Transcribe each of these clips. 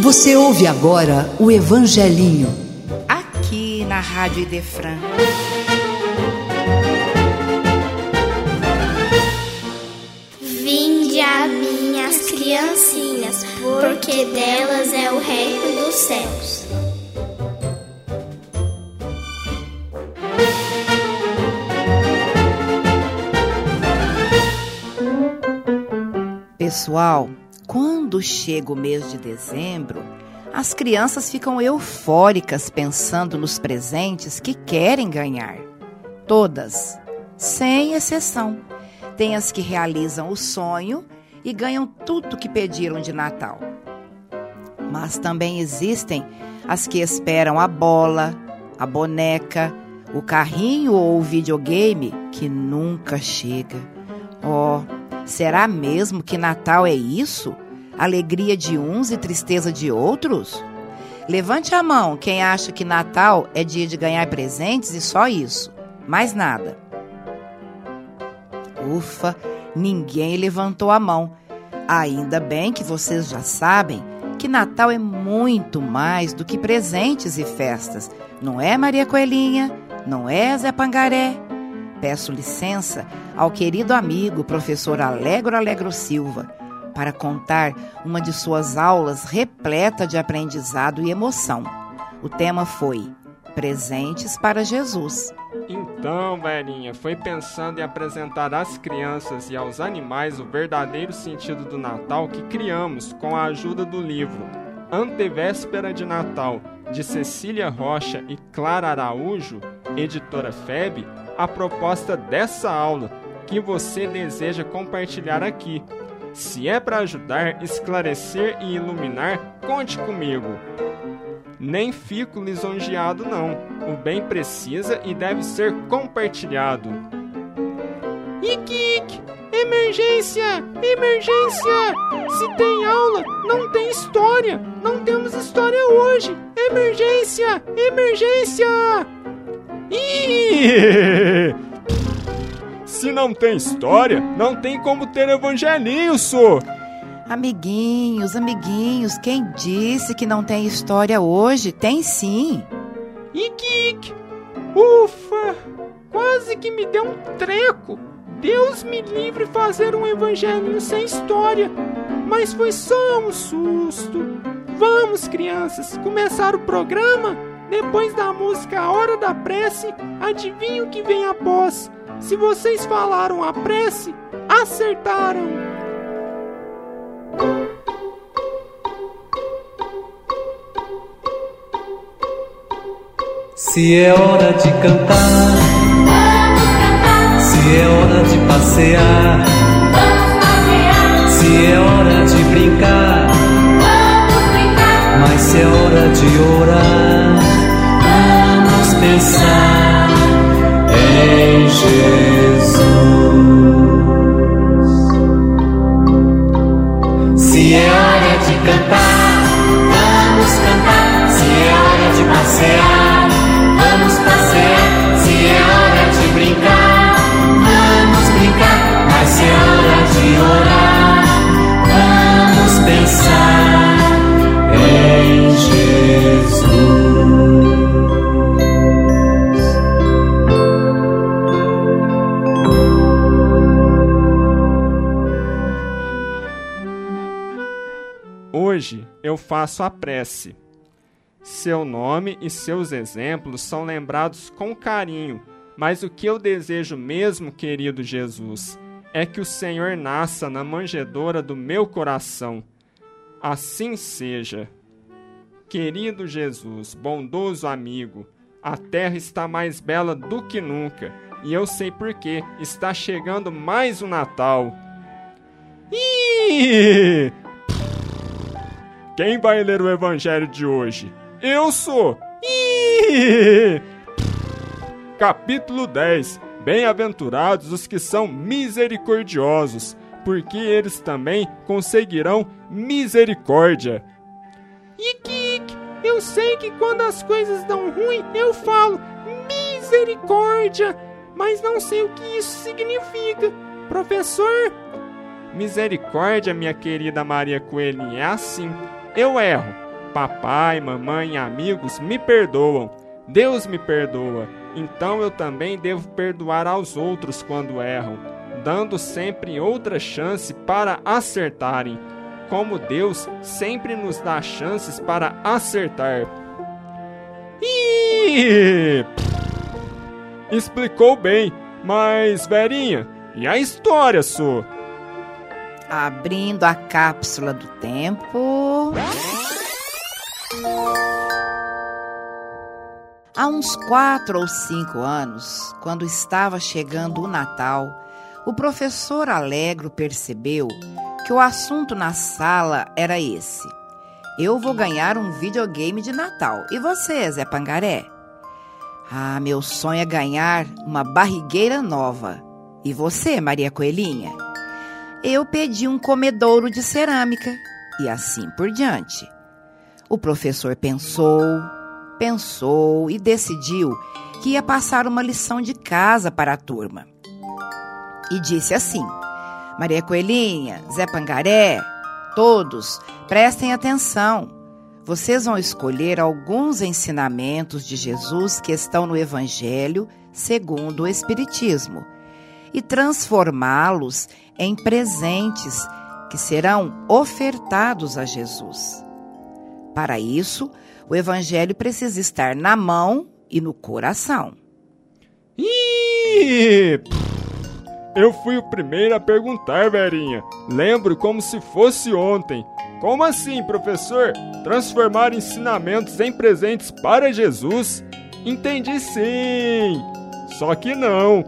Você ouve agora o Evangelinho. Aqui na Rádio Idefran. Vinde a minhas criancinhas, porque delas é o reino dos céus. Pessoal, quando chega o mês de dezembro, as crianças ficam eufóricas pensando nos presentes que querem ganhar. Todas, sem exceção. Tem as que realizam o sonho e ganham tudo que pediram de Natal. Mas também existem as que esperam a bola, a boneca, o carrinho ou o videogame que nunca chega. Oh, Será mesmo que Natal é isso? Alegria de uns e tristeza de outros? Levante a mão quem acha que Natal é dia de ganhar presentes e só isso. Mais nada. Ufa, ninguém levantou a mão. Ainda bem que vocês já sabem que Natal é muito mais do que presentes e festas. Não é, Maria Coelhinha? Não é, Zé Pangaré? Peço licença ao querido amigo professor Alegro Alegro Silva para contar uma de suas aulas repleta de aprendizado e emoção. O tema foi Presentes para Jesus. Então, velhinha, foi pensando em apresentar às crianças e aos animais o verdadeiro sentido do Natal que criamos com a ajuda do livro Antevéspera de Natal, de Cecília Rocha e Clara Araújo, editora FEB, a proposta dessa aula que você deseja compartilhar aqui. Se é para ajudar, esclarecer e iluminar, conte comigo. Nem fico lisonjeado, não. O bem precisa e deve ser compartilhado. Iquique! Emergência! Emergência! Se tem aula, não tem história! Não temos história hoje! Emergência! Emergência! Ih! Se não tem história, não tem como ter evangelinho, só. Amiguinhos, amiguinhos, quem disse que não tem história hoje? Tem sim. Iquique! Ufa! Quase que me deu um treco. Deus me livre fazer um evangelinho sem história. Mas foi só um susto. Vamos, crianças, começar o programa? Depois da música A Hora da Prece, adivinha o que vem após? Se vocês falaram a prece, acertaram! Se é hora de cantar, se é hora de passear, se é hora de brincar, mas se é hora de orar, vamos pensar em Jesus. Se é hora de cantar, vamos cantar. Se é hora de passear, faço a prece. Seu nome e seus exemplos são lembrados com carinho, mas o que eu desejo mesmo, querido Jesus, é que o Senhor nasça na manjedoura do meu coração. Assim seja. Querido Jesus, bondoso amigo, a terra está mais bela do que nunca, e eu sei por quê. Está chegando mais um Natal. Ih! Quem vai ler o evangelho de hoje? Eu sou! Capítulo 10 Bem-aventurados os que são misericordiosos, porque eles também conseguirão misericórdia. Iquique, eu sei que quando as coisas dão ruim, eu falo misericórdia, mas não sei o que isso significa. Professor? Misericórdia, minha querida Maria Coelhinha, é assim. Eu erro, Papai, mamãe e amigos me perdoam. Deus me perdoa. Então eu também devo perdoar aos outros quando erram, dando sempre outra chance para acertarem. Como Deus sempre nos dá chances para acertar. Ih! Explicou bem, mas Verinha, e a história, sua? Abrindo a cápsula do tempo. Há uns quatro ou cinco anos, quando estava chegando o Natal, o professor Alegro percebeu que o assunto na sala era esse. Eu vou ganhar um videogame de Natal. E você, Zé Pangaré? Ah, meu sonho é ganhar uma barrigueira nova. E você, Maria Coelhinha? Eu pedi um comedouro de cerâmica. E assim por diante. O professor pensou, pensou e decidiu que ia passar uma lição de casa para a turma. E disse assim: Maria Coelhinha, Zé Pangaré, todos, prestem atenção. Vocês vão escolher alguns ensinamentos de Jesus que estão no Evangelho segundo o Espiritismo e transformá-los em presentes que serão ofertados a Jesus. Para isso, o evangelho precisa estar na mão e no coração. Ih! Eu fui o primeiro a perguntar, Verinha. Lembro como se fosse ontem. Como assim, professor? Transformar ensinamentos em presentes para Jesus? Entendi sim. Só que não.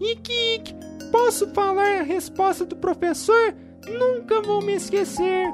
Ikik, posso falar a resposta do professor? Nunca vou me esquecer.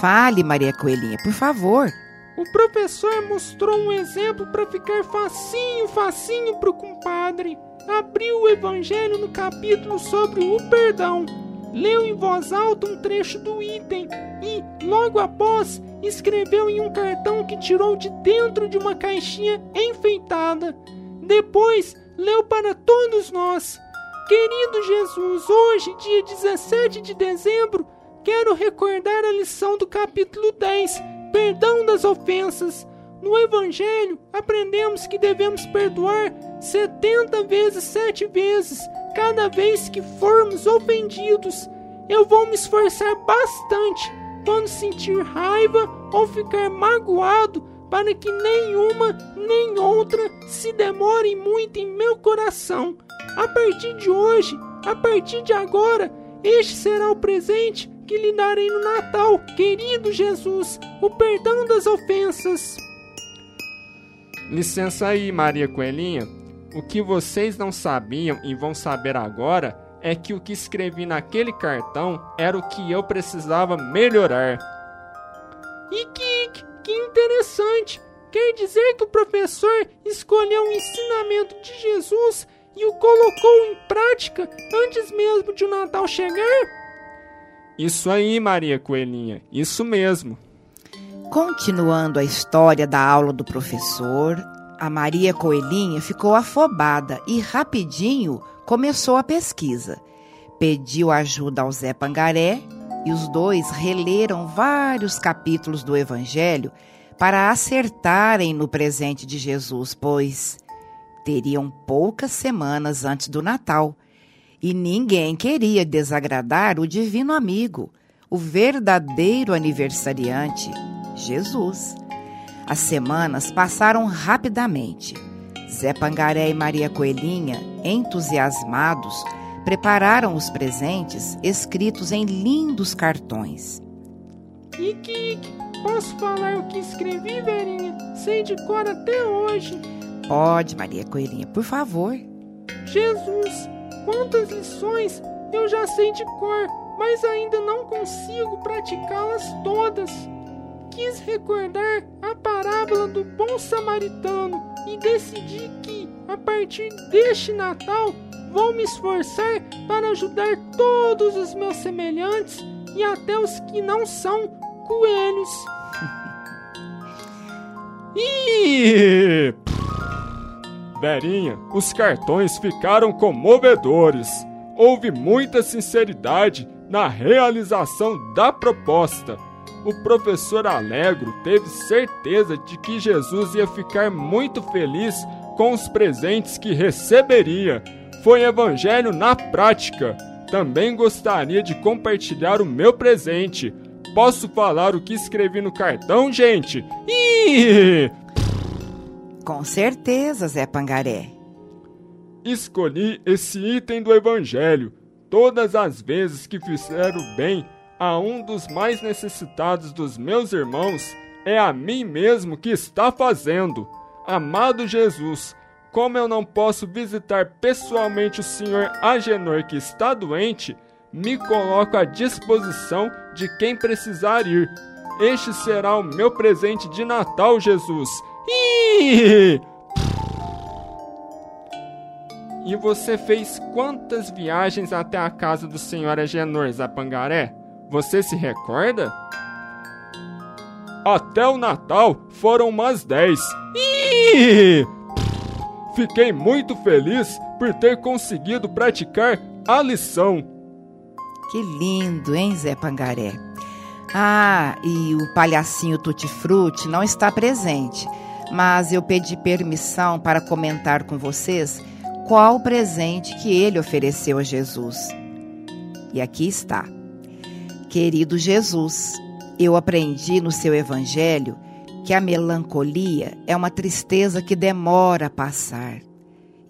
Fale, Maria Coelhinha, por favor. O professor mostrou um exemplo para ficar facinho, facinho pro compadre. Abriu o evangelho no capítulo sobre o perdão. Leu em voz alta um trecho do item e, logo após, escreveu em um cartão que tirou de dentro de uma caixinha enfeitada. Depois, leu para todos nós. Querido Jesus, hoje, dia 17 de dezembro, quero recordar a lição do capítulo 10, Perdão das Ofensas. No Evangelho, aprendemos que devemos perdoar 70 vezes, sete vezes, cada vez que formos ofendidos. Eu vou me esforçar bastante quando sentir raiva ou ficar magoado, para que nenhuma nem outra se demore muito em meu coração. A partir de hoje, a partir de agora, este será o presente que lhe darei no Natal, querido Jesus, o perdão das ofensas. Licença aí, Maria Coelhinha. O que vocês não sabiam e vão saber agora é que o que escrevi naquele cartão era o que eu precisava melhorar. E que, interessante! Quer dizer que o professor escolheu o ensinamento de Jesus e o colocou em prática antes mesmo de o Natal chegar? Isso aí, Maria Coelhinha, isso mesmo. Continuando a história da aula do professor, a Maria Coelhinha ficou afobada e rapidinho começou a pesquisa. Pediu ajuda ao Zé Pangaré e os dois releram vários capítulos do Evangelho para acertarem no presente de Jesus, pois teriam poucas semanas antes do Natal e ninguém queria desagradar o divino amigo, o verdadeiro aniversariante, Jesus. As semanas passaram rapidamente. Zé Pangaré e Maria Coelhinha, entusiasmados, prepararam os presentes escritos em lindos cartões. Ike, posso falar o que escrevi, Verinha? Sei de cor até hoje. Pode, Maria Coelhinha, por favor. Jesus, quantas lições eu já sei de cor, mas ainda não consigo praticá-las todas. Quis recordar a parábola do bom samaritano e decidi que, a partir deste Natal, vou me esforçar para ajudar todos os meus semelhantes e até os que não são coelhos. Ih! Verinha, os cartões ficaram comovedores. Houve muita sinceridade na realização da proposta. O professor Alegro teve certeza de que Jesus ia ficar muito feliz com os presentes que receberia. Foi evangelho na prática. Também gostaria de compartilhar o meu presente. Posso falar o que escrevi no cartão, gente? Ih! Com certeza, Zé Pangaré. Escolhi esse item do Evangelho. Todas as vezes que fizeram bem a um dos mais necessitados dos meus irmãos, é a mim mesmo que está fazendo. Amado Jesus, como eu não posso visitar pessoalmente o senhor Agenor que está doente, me coloco à disposição de quem precisar ir. Este será o meu presente de Natal, Jesus. E você fez quantas viagens até a casa do senhor Agenor Zapangaré? Você se recorda? Até o Natal foram umas 10. Ih! Fiquei muito feliz por ter conseguido praticar a lição. Que lindo, hein, Zé Pangaré? Ah, e o palhacinho Tutti Frutti não está presente, mas eu pedi permissão para comentar com vocês qual presente que ele ofereceu a Jesus. E aqui está. Querido Jesus, eu aprendi no seu evangelho que a melancolia é uma tristeza que demora a passar.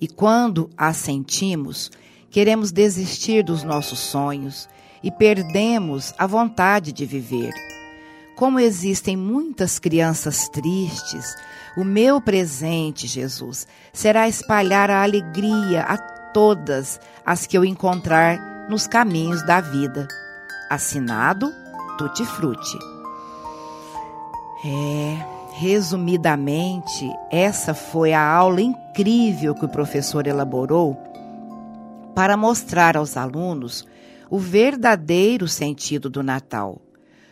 E quando a sentimos, queremos desistir dos nossos sonhos e perdemos a vontade de viver. Como existem muitas crianças tristes, o meu presente, Jesus, será espalhar a alegria a todas as que eu encontrar nos caminhos da vida. Assinado Tutti Frutti. É, resumidamente, essa foi a aula incrível que o professor elaborou para mostrar aos alunos o verdadeiro sentido do Natal.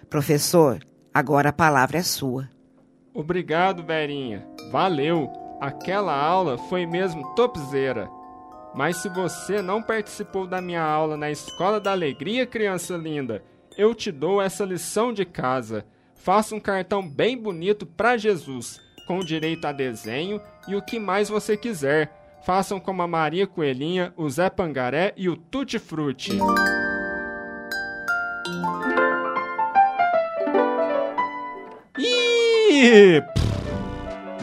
Professor, agora a palavra é sua. Obrigado, Verinha. Valeu. Aquela aula foi mesmo topzera. Mas se você não participou da minha aula na Escola da Alegria, criança linda, eu te dou essa lição de casa. Faça um cartão bem bonito para Jesus, com direito a desenho e o que mais você quiser. Façam como a Maria Coelhinha, o Zé Pangaré e o Tutti Frutti. E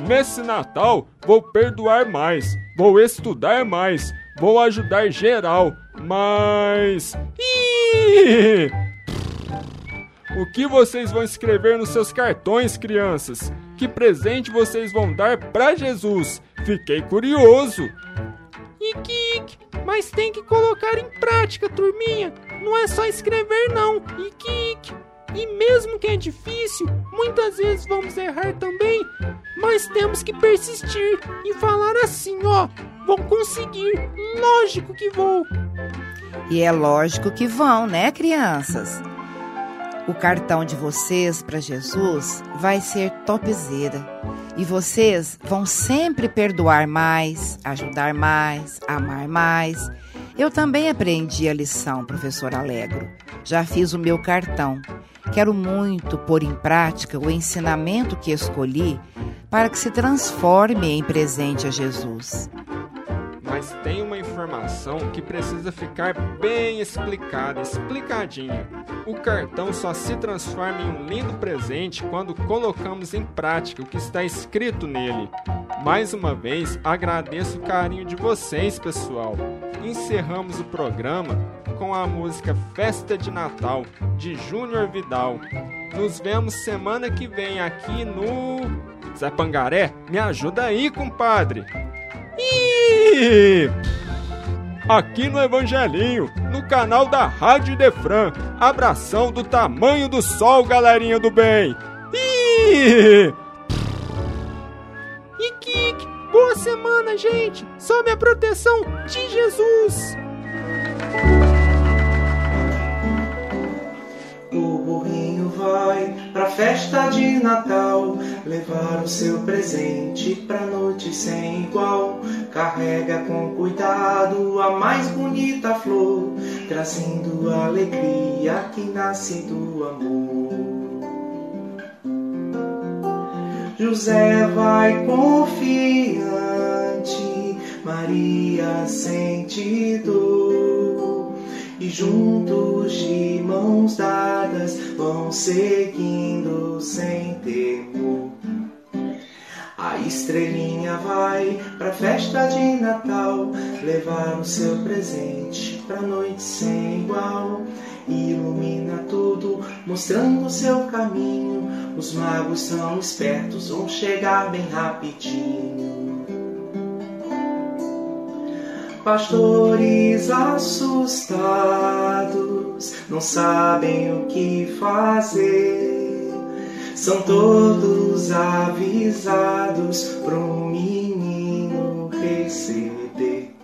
nesse Natal vou perdoar mais, vou estudar mais, vou ajudar geral, mas Ih! O que vocês vão escrever nos seus cartões, crianças? Que presente vocês vão dar para Jesus? Fiquei curioso. Ikik, mas tem que colocar em prática, turminha. Não é só escrever não. Ikik. E mesmo que é difícil, muitas vezes vamos errar também, mas temos que persistir e falar assim, ó, vão conseguir, lógico que vou. E é lógico que vão, né, crianças? O cartão de vocês para Jesus vai ser topzera. E vocês vão sempre perdoar mais, ajudar mais, amar mais. Eu também aprendi a lição, professor Alegro. Já fiz o meu cartão. Quero muito pôr em prática o ensinamento que escolhi para que se transforme em presente a Jesus. Mas tem uma informação que precisa ficar bem explicada, explicadinha. O cartão só se transforma em um lindo presente quando colocamos em prática o que está escrito nele. Mais uma vez, agradeço o carinho de vocês, pessoal. Encerramos o programa com a música Festa de Natal, de Júnior Vidal. Nos vemos semana que vem aqui no. Zé Pangaré, me ajuda aí, compadre! Ih! Aqui no Evangelinho, no canal da Rádio Defran. Abração do tamanho do sol, galerinha do bem! Ih! Ikik, boa semana, gente! Sob a proteção de Jesus! O burrinho vai pra festa de Natal levar o seu presente pra noite sem igual. Carrega com cuidado a mais bonita flor, trazendo alegria que nasce do amor. José vai confiante, Maria sente dor, e juntos de mãos dadas vão seguindo sem temor. A estrelinha vai pra festa de Natal levar o seu presente pra noite sem igual ilumina tudo, mostrando o seu caminho. Os magos são espertos, vão chegar bem rapidinho. Pastores assustados não sabem o que fazer. São todos avisados pro menino receber.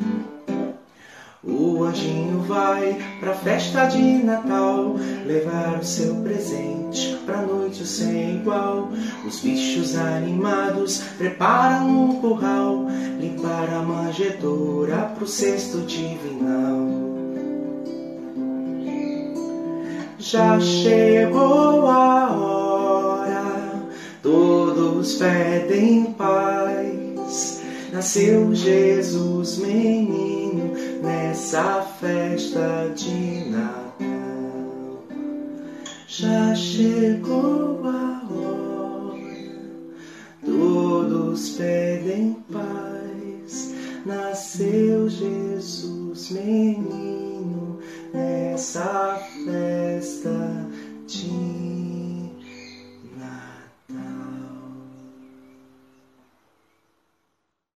O anjinho vai pra festa de Natal levar o seu presente pra noite sem igual. Os bichos animados preparam um curral, limpar a manjedoura pro cesto divinal. Já chegou a hora, todos pedem paz. Nasceu Jesus, menino, nessa festa de Natal. Já chegou a hora, todos pedem paz. Seu Jesus, menino, nessa